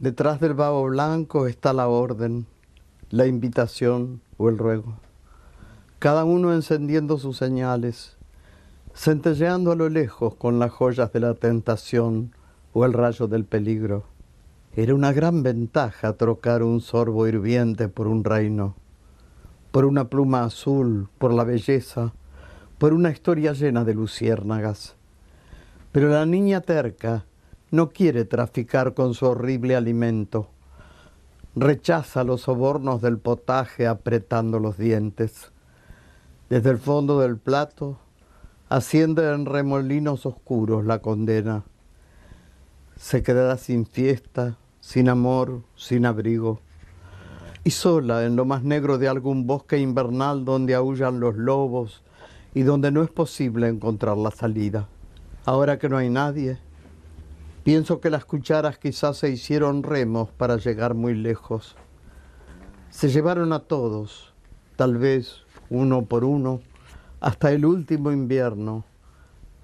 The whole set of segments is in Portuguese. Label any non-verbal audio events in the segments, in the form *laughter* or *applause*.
Detrás del vago blanco está la orden, la invitación o el ruego. Cada uno encendiendo sus señales, centelleando a lo lejos con las joyas de la tentación o el rayo del peligro. Era una gran ventaja trocar un sorbo hirviente por un reino, por una pluma azul, por la belleza, por una historia llena de luciérnagas. Pero la niña terca, no quiere traficar con su horrible alimento. Rechaza los sobornos del potaje apretando los dientes. Desde el fondo del plato asciende en remolinos oscuros la condena. Se quedará sin fiesta, sin amor, sin abrigo. Y sola en lo más negro de algún bosque invernal donde aullan los lobos y donde no es posible encontrar la salida. Ahora que no hay nadie, Pienso que las cucharas quizás se hicieron remos para llegar muy lejos. Se llevaron a todos, tal vez uno por uno, hasta el último invierno,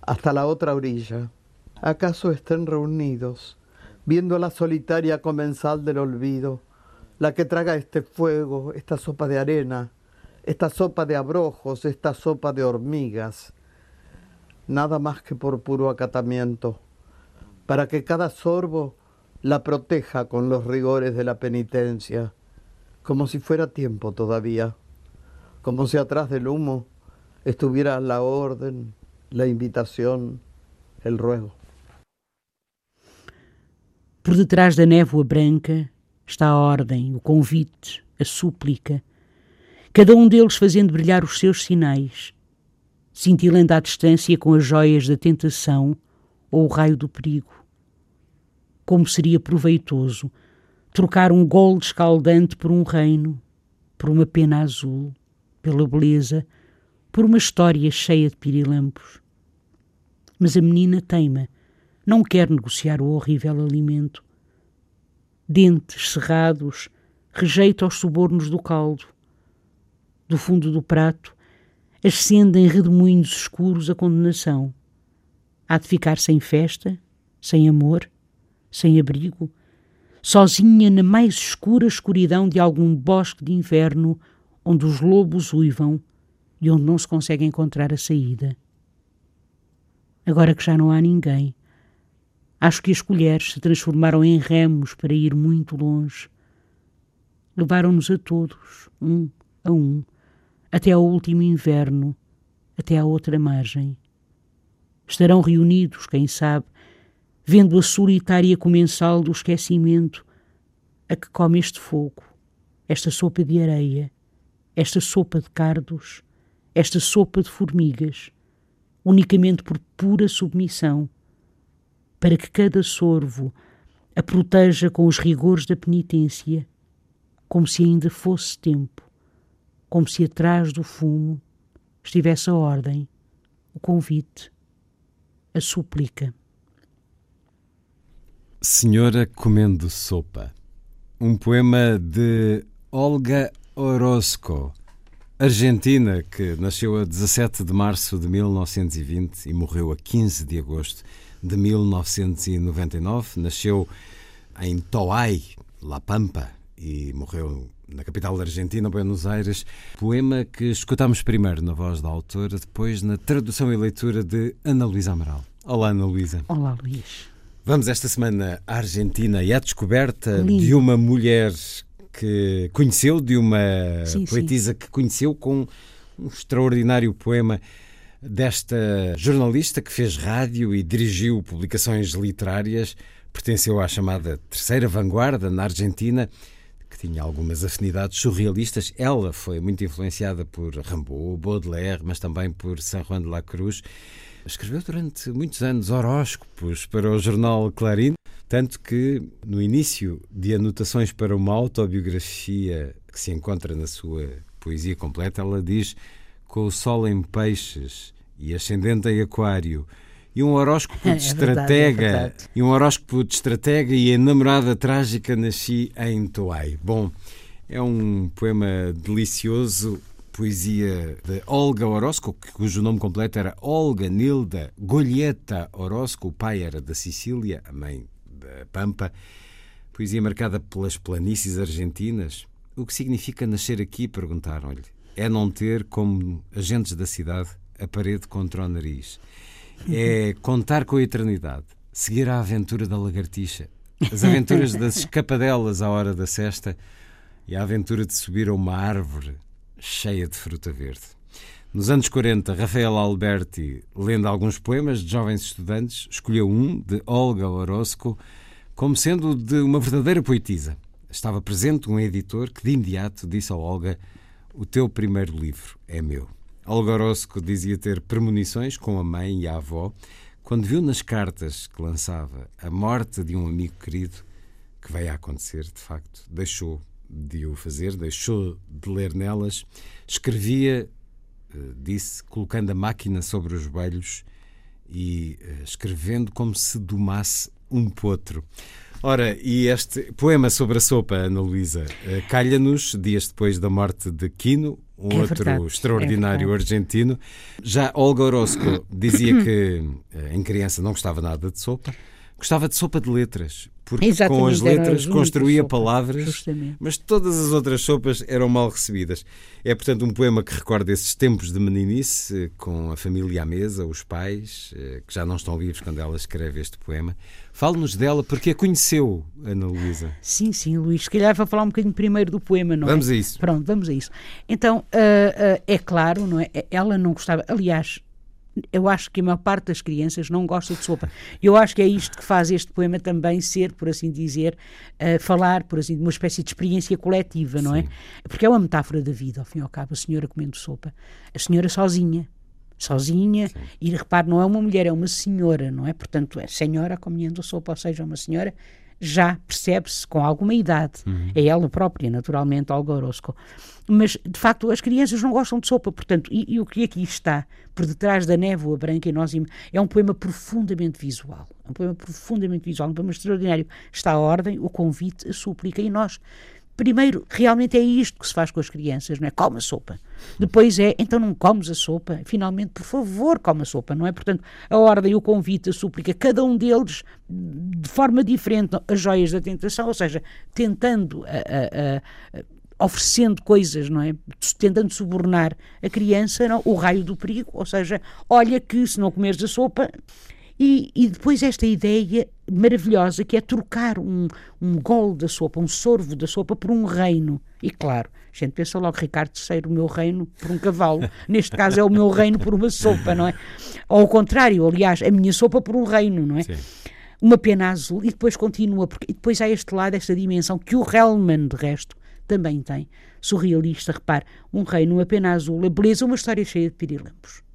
hasta la otra orilla. ¿Acaso estén reunidos, viendo la solitaria comensal del olvido, la que traga este fuego, esta sopa de arena, esta sopa de abrojos, esta sopa de hormigas? Nada más que por puro acatamiento para que cada sorbo la proteja con los rigores de la penitencia, como si fuera tiempo todavía, como si atrás del humo estuviera la orden, la invitación, el ruego. Por detrás da névoa branca está a ordem, o convite, a súplica, cada um deles fazendo brilhar os seus sinais, cintilando à distância com as joias da tentação ou o raio do perigo. Como seria proveitoso trocar um gol escaldante por um reino, por uma pena azul, pela beleza, por uma história cheia de pirilampos. Mas a menina teima, não quer negociar o horrível alimento. Dentes cerrados, rejeita os subornos do caldo. Do fundo do prato, ascende em redemoinhos escuros a condenação. Há de ficar sem festa, sem amor, sem abrigo, sozinha na mais escura escuridão de algum bosque de inverno onde os lobos uivam e onde não se consegue encontrar a saída. Agora que já não há ninguém, acho que as colheres se transformaram em remos para ir muito longe. Levaram-nos a todos, um a um, até ao último inverno, até à outra margem. Estarão reunidos, quem sabe, vendo a solitária comensal do esquecimento a que come este fogo, esta sopa de areia, esta sopa de cardos, esta sopa de formigas, unicamente por pura submissão, para que cada sorvo a proteja com os rigores da penitência, como se ainda fosse tempo, como se atrás do fumo estivesse a ordem, o convite, a súplica. Senhora Comendo Sopa. Um poema de Olga Orozco, argentina, que nasceu a 17 de março de 1920 e morreu a 15 de agosto de 1999. Nasceu em Toay, La Pampa, e morreu na capital da Argentina, Buenos Aires. Poema que escutamos primeiro na voz da autora, depois na tradução e leitura de Ana Luísa Amaral. Olá, Ana Luísa. Olá, Luís. Vamos esta semana à Argentina e à descoberta Lindo. de uma mulher que conheceu, de uma sim, poetisa sim. que conheceu com um extraordinário poema desta jornalista que fez rádio e dirigiu publicações literárias, pertenceu à chamada Terceira Vanguarda na Argentina, que tinha algumas afinidades surrealistas. Ela foi muito influenciada por Rimbaud, Baudelaire, mas também por Saint Juan de la Cruz. Escreveu durante muitos anos horóscopos para o jornal Clarín, tanto que no início de anotações para uma autobiografia que se encontra na sua poesia completa, ela diz: Com o sol em peixes e ascendente em aquário, e um horóscopo *laughs* de É estratega, verdade, é e um horóscopo de estratega e a namorada trágica nasci em Toai. Bom, é um poema delicioso, poesia de Olga Orozco, cujo nome completo era Olga Nilda Golheta Orozco, o pai era da Sicília, a mãe da Pampa. Poesia marcada pelas planícies argentinas. O que significa nascer aqui? Perguntaram-lhe. É não ter, como agentes da cidade, a parede contra o nariz. É contar com a eternidade, seguir a aventura da lagartixa, as aventuras das *laughs* escapadelas à hora da cesta e a aventura de subir a uma árvore cheia de fruta verde. Nos anos 40, Rafael Alberti, lendo alguns poemas de jovens estudantes, escolheu um, de Olga Orozco, como sendo de uma verdadeira poetisa. Estava presente um editor que de imediato disse a Olga: O teu primeiro livro é meu. Olga Orozco dizia ter premonições com a mãe e a avó quando viu nas cartas que lançava a morte de um amigo querido, que veio a acontecer, de facto, deixou de o fazer, deixou de ler nelas, escrevia, eh, disse, colocando a máquina sobre os joelhos e eh, escrevendo como se domasse um potro. Ora, e este poema sobre a sopa, Ana Luísa, eh, calha-nos dias depois da morte de Quino, um É outro verdade, extraordinário é argentino. Já Olga Orozco dizia que eh, em criança não gostava nada de sopa, gostava de sopa de letras, porque com Exatamente, as letras as únicas construía palavras, justamente. mas todas as outras sopas eram mal recebidas. É, portanto, um poema que recorda esses tempos de meninice, com a família à mesa, os pais, eh, que já não estão vivos quando ela escreve este poema. Fale-nos dela, porque a conheceu, Ana Luísa. Sim, sim, Luís. Se calhar vou falar um bocadinho primeiro do poema, não Vamos é? a isso. Pronto, vamos a isso. Então, ah, ah, é claro, não é? Ela não gostava. Aliás, eu acho que a maior parte das crianças não gosta de sopa. Eu acho que é isto que faz este poema também ser, por assim dizer, ah, falar, por assim, de uma espécie de experiência coletiva, não é? Porque é uma metáfora da vida, ao fim e ao cabo, a senhora comendo sopa. A senhora sozinha. Sozinha, e repare, não é uma mulher, é uma senhora, não é? Portanto, é senhora comendo sopa, ou seja, uma senhora já percebe-se com alguma idade. É ela própria, naturalmente, Olga Orozco. Mas, de facto, as crianças não gostam de sopa, portanto, e, e o que aqui está por detrás da névoa branca, e nós, é um poema profundamente visual. É um poema profundamente visual, um poema extraordinário. Está a ordem, o convite, a súplica, e nós. Primeiro, realmente é isto que se faz com as crianças, não é? Come a sopa. Depois é, então não comes a sopa? Finalmente, por favor, come a sopa, não é? Portanto, a ordem, o convite, a súplica, cada um deles de forma diferente, as joias da tentação, ou seja, tentando, a- a- a- oferecendo coisas, não é? Tentando subornar a criança, não? o raio do perigo, ou seja, olha que se não comeres a sopa. E, e depois esta ideia maravilhosa que é trocar um, um gole da sopa, um sorvo da sopa por um reino. E claro, a gente pensa logo, Ricardo III, o meu reino por um cavalo. *laughs* Neste caso é o meu reino por uma sopa, não é? Ou ao contrário, aliás, a minha sopa por um reino, não é? Sim. uma pena azul e depois continua, porque e depois há este lado, esta dimensão que o Hellman, de resto, também tem. Surrealista, repare, um reino, uma pena azul, a beleza, uma história cheia de pirilampos.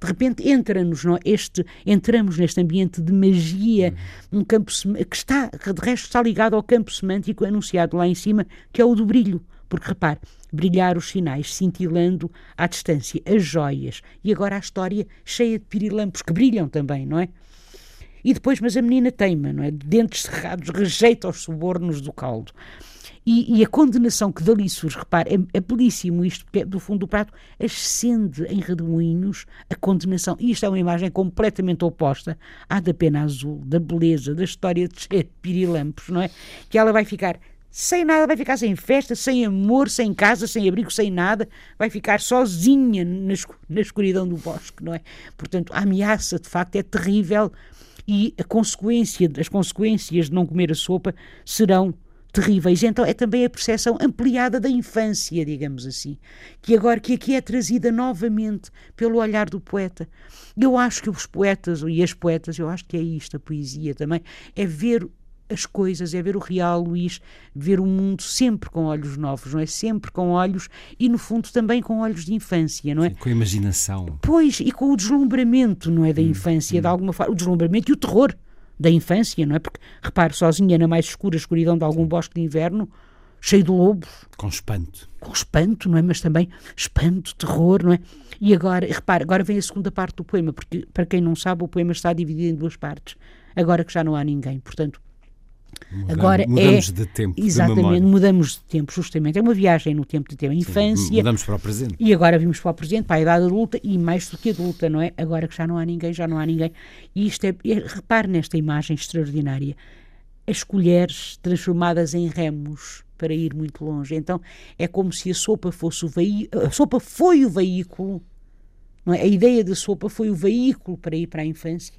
De repente entra-nos é? este, entramos neste ambiente de magia, um campo que está, que de resto está ligado ao campo semântico anunciado lá em cima, que é o do brilho. Porque repare, brilhar os sinais, cintilando à distância, as joias, e agora a história cheia de pirilampos que brilham também, não é? E depois, mas a menina teima, não é? Dentes cerrados, rejeita os subornos do caldo. E, e a condenação que dali surge, repare, é, é belíssimo isto, porque é, do fundo do prato ascende em redemoinhos a condenação. E isto é uma imagem completamente oposta à da pena azul, da beleza, da história de pirilampos, não é? Que ela vai ficar sem nada, vai ficar sem festa, sem amor, sem casa, sem abrigo, sem nada, vai ficar sozinha na escuridão do bosque, não é? Portanto, a ameaça de facto é terrível e a consequência, as consequências de não comer a sopa serão terríveis. Então é também a percepção ampliada da infância, digamos assim, que agora que aqui é trazida novamente pelo olhar do poeta. Eu acho que os poetas e as poetas, eu acho que é isto a poesia também, é ver as coisas, é ver o real, Luís, ver o mundo sempre com olhos novos, não é? Sempre com olhos e, no fundo, também com olhos de infância, não é? Sim, com a imaginação. Pois, e com o deslumbramento, não é? Da infância, de alguma forma, o deslumbramento e o terror da infância, não é? Porque, repare, sozinha na mais escura escuridão de algum bosque de inverno, cheio de lobos. Com espanto. Com espanto, não é? Mas também espanto, terror, não é? E agora, repare, agora vem a segunda parte do poema, porque, para quem não sabe, o poema está dividido em duas partes. Agora que já não há ninguém, portanto, Mudamos, Agora mudamos é, de tempo. Exatamente, de mudamos de tempo, justamente. É uma viagem no tempo de tempo. A infância. Mudamos para o presente. E agora vimos para o presente, para a idade adulta e mais do que adulta, não é? Agora que já não há ninguém, já não há ninguém. E isto é. é repare nesta imagem extraordinária. As colheres transformadas em remos para ir muito longe. Então é como se a sopa fosse o veículo. A sopa foi o veículo. Não é? A ideia da sopa foi o veículo para ir para a infância.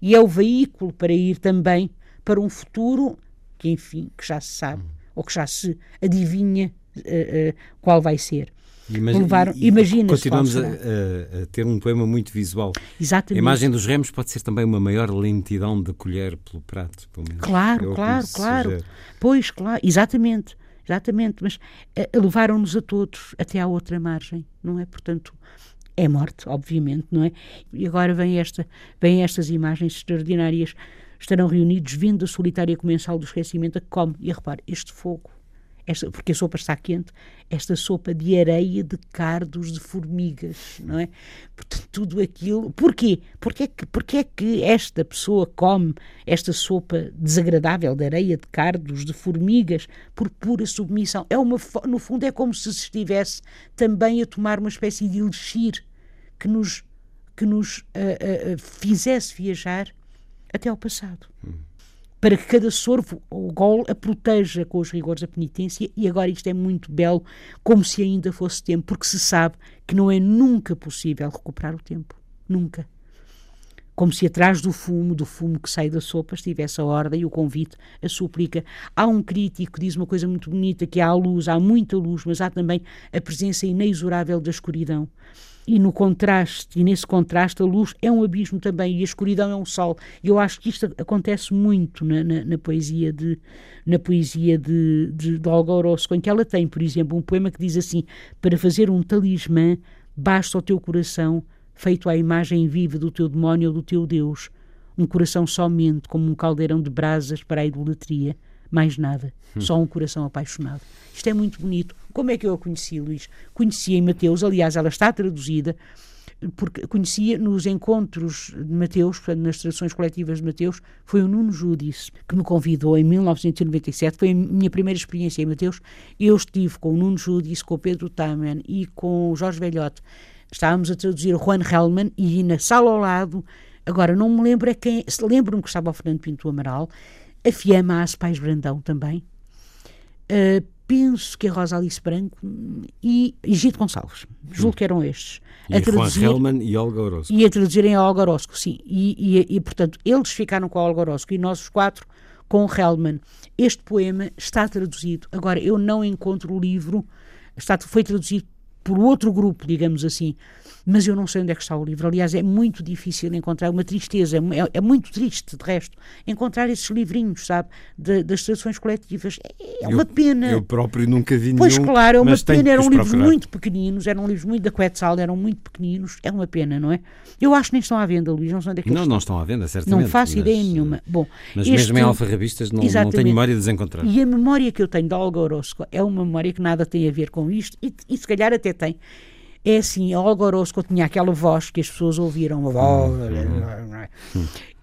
E é o veículo para ir também para um futuro que, enfim, que já se sabe, ou que já se adivinha uh, uh, qual vai ser. Imagina, imagina continuamos a, a, ter um poema muito visual. Exatamente. A imagem dos remos pode ser também uma maior lentidão de colher pelo prato. Pelo menos. Claro, claro, claro. Sugere. Pois, claro, exatamente. Exatamente, mas uh, levaram-nos a todos até à outra margem, não é? Portanto, é morte, obviamente, não é? E agora vem, esta, vem estas imagens extraordinárias estarão reunidos vendo a solitária comensal do esquecimento a que come. E repare, este fogo, esta, porque a sopa está quente, esta sopa de areia, de cardos, de formigas, não é? Portanto, tudo aquilo. Porquê? Porquê que, porquê que esta pessoa come esta sopa desagradável de areia, de cardos, de formigas, por pura submissão? É uma, no fundo, é como se se estivesse também a tomar uma espécie de elixir que nos, que nos uh, uh, fizesse viajar até ao passado. Hum. Para que cada sorvo ou gol a proteja com os rigores da penitência, e agora isto é muito belo, como se ainda fosse tempo, porque se sabe que não é nunca possível recuperar o tempo. Nunca. Como se atrás do fumo, do fumo que sai da sopa, estivesse a ordem, o convite, a súplica. Há um crítico que diz uma coisa muito bonita, que há a luz, há muita luz, mas há também a presença inexorável da escuridão e no contraste, e nesse contraste, a luz é um abismo também e a escuridão é um sol. E eu acho que isto acontece muito na, na, na poesia de na poesia de, de, de Olga Orozco, em que ela tem, por exemplo, um poema que diz assim: Para fazer um talismã, basta o teu coração, feito à imagem viva do teu demónio ou do teu Deus, um coração somente como um caldeirão de brasas para a idolatria mais nada, hum. só um coração apaixonado. Isto é muito bonito. Como é que eu a conheci, Luís? Conhecia em Mateus, aliás, ela está traduzida, porque conhecia nos encontros de Mateus, nas traduções coletivas de Mateus, foi o Nuno Judice que me convidou em 1997, foi a minha primeira experiência em Mateus. Eu estive com o Nuno Judice, com o Pedro Taman e com o Jorge Velhote. Estávamos a traduzir o Juan Hellman e na sala ao lado, agora não me lembro é quem, lembro-me que estava o Fernando Pinto Amaral, a Fiamma Ace Pais Brandão também. Uh, penso que a Rosa Alice Branco e, e Gito Gonçalves. Julgo que eram estes. E a traduzir, Hellman e Olga Orozco. E a traduzirem a Olga Orozco, sim. E, e, e, portanto, eles ficaram com a Olga Orozco e nós os quatro com o Hellman. Este poema está traduzido. Agora, eu não encontro o livro, está, foi traduzido por outro grupo, digamos assim, mas eu não sei onde é que está o livro. Aliás, é muito difícil encontrar, uma tristeza, é, é muito triste, de resto, encontrar esses livrinhos, sabe, de, das traduções coletivas. É, é uma eu, pena. Eu próprio nunca vi pois nenhum. Pois claro, é uma pena, eram livros procurar. muito pequeninos, eram livros muito da Quetzal, eram muito pequeninos, é uma pena, não é? Eu acho que nem estão à venda, Luís, não sei onde é que Não, não estão. estão à venda, certamente. Não faço mas, ideia nenhuma. Bom, mas este, mesmo em alfarrabistas não, não tenho memória de desencontrar. E a memória que eu tenho de Olga Orozco é uma memória que nada tem a ver com isto, e, e se calhar até tem. É assim, a Olga Orozco tinha aquela voz que as pessoas ouviram,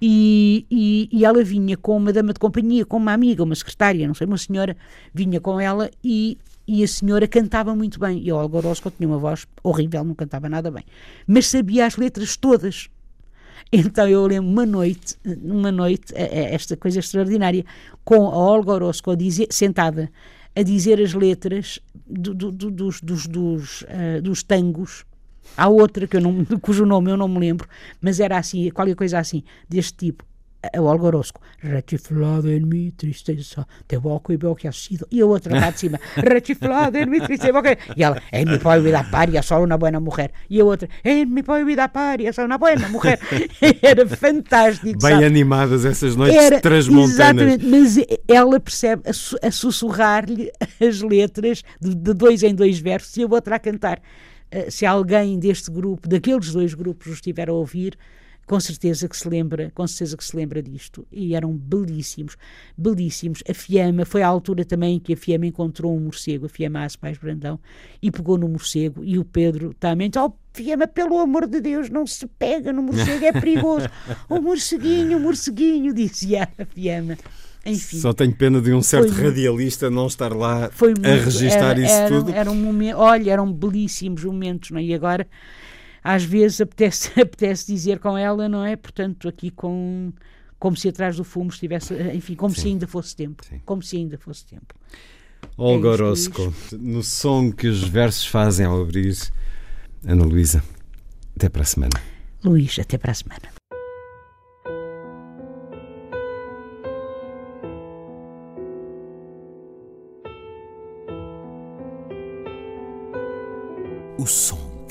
e, e, e, ela vinha com uma dama de companhia, com uma amiga, uma secretária, não sei, uma senhora, vinha com ela e, e a senhora cantava muito bem. E a Olga Orozco tinha uma voz horrível, não cantava nada bem, mas sabia as letras todas. Então eu lembro uma noite, uma noite, esta coisa extraordinária, com a Olga Orozco a dizer, sentada a dizer as letras do, do, do, dos, dos, dos, uh, dos tangos. Há outra que eu não, *laughs* cujo nome eu não me lembro, mas era assim, qualquer coisa assim, deste tipo. A Olga Orozco, retiflada em mim tristeza, te boco e veo que ha sido. E a outra lá de cima, *laughs* retiflada em mim tristeza, e ela, en mi vida paria, só uma boa mulher. E a outra, en mi vida paria, só uma boa mulher. Era fantástico. Bem sabe? animadas essas noites Era, transmontanas. Exatamente, mas ela percebe a, a sussurrar-lhe as letras de, de, dois em dois versos e a outra a cantar. Uh, se alguém deste grupo, daqueles dois grupos, os estiver a ouvir, com certeza que se lembra, com certeza que se lembra disto. E eram belíssimos, belíssimos. A Fiamma, foi à altura também que a Fiamma encontrou um morcego, a Fiamma Aspais Brandão, e pegou no morcego, e o Pedro também, oh Fiamma, pelo amor de Deus, não se pega no morcego, é perigoso. *laughs* o morceguinho, o morceguinho, dizia a Fiamma. Enfim, Só tenho pena de um certo radialista não estar lá foi a registar era, isso era, tudo. Era um momento, olha, eram belíssimos momentos, não é? E agora às vezes apetece, *laughs* apetece dizer com ela, não é? Portanto, aqui com como se atrás do fumo estivesse, enfim, como Sim. se ainda fosse tempo, Sim. como se ainda fosse tempo. Olga é Orozco, no som que os versos fazem ao abrir, Ana Luísa, até para a semana. Luís, até para a semana.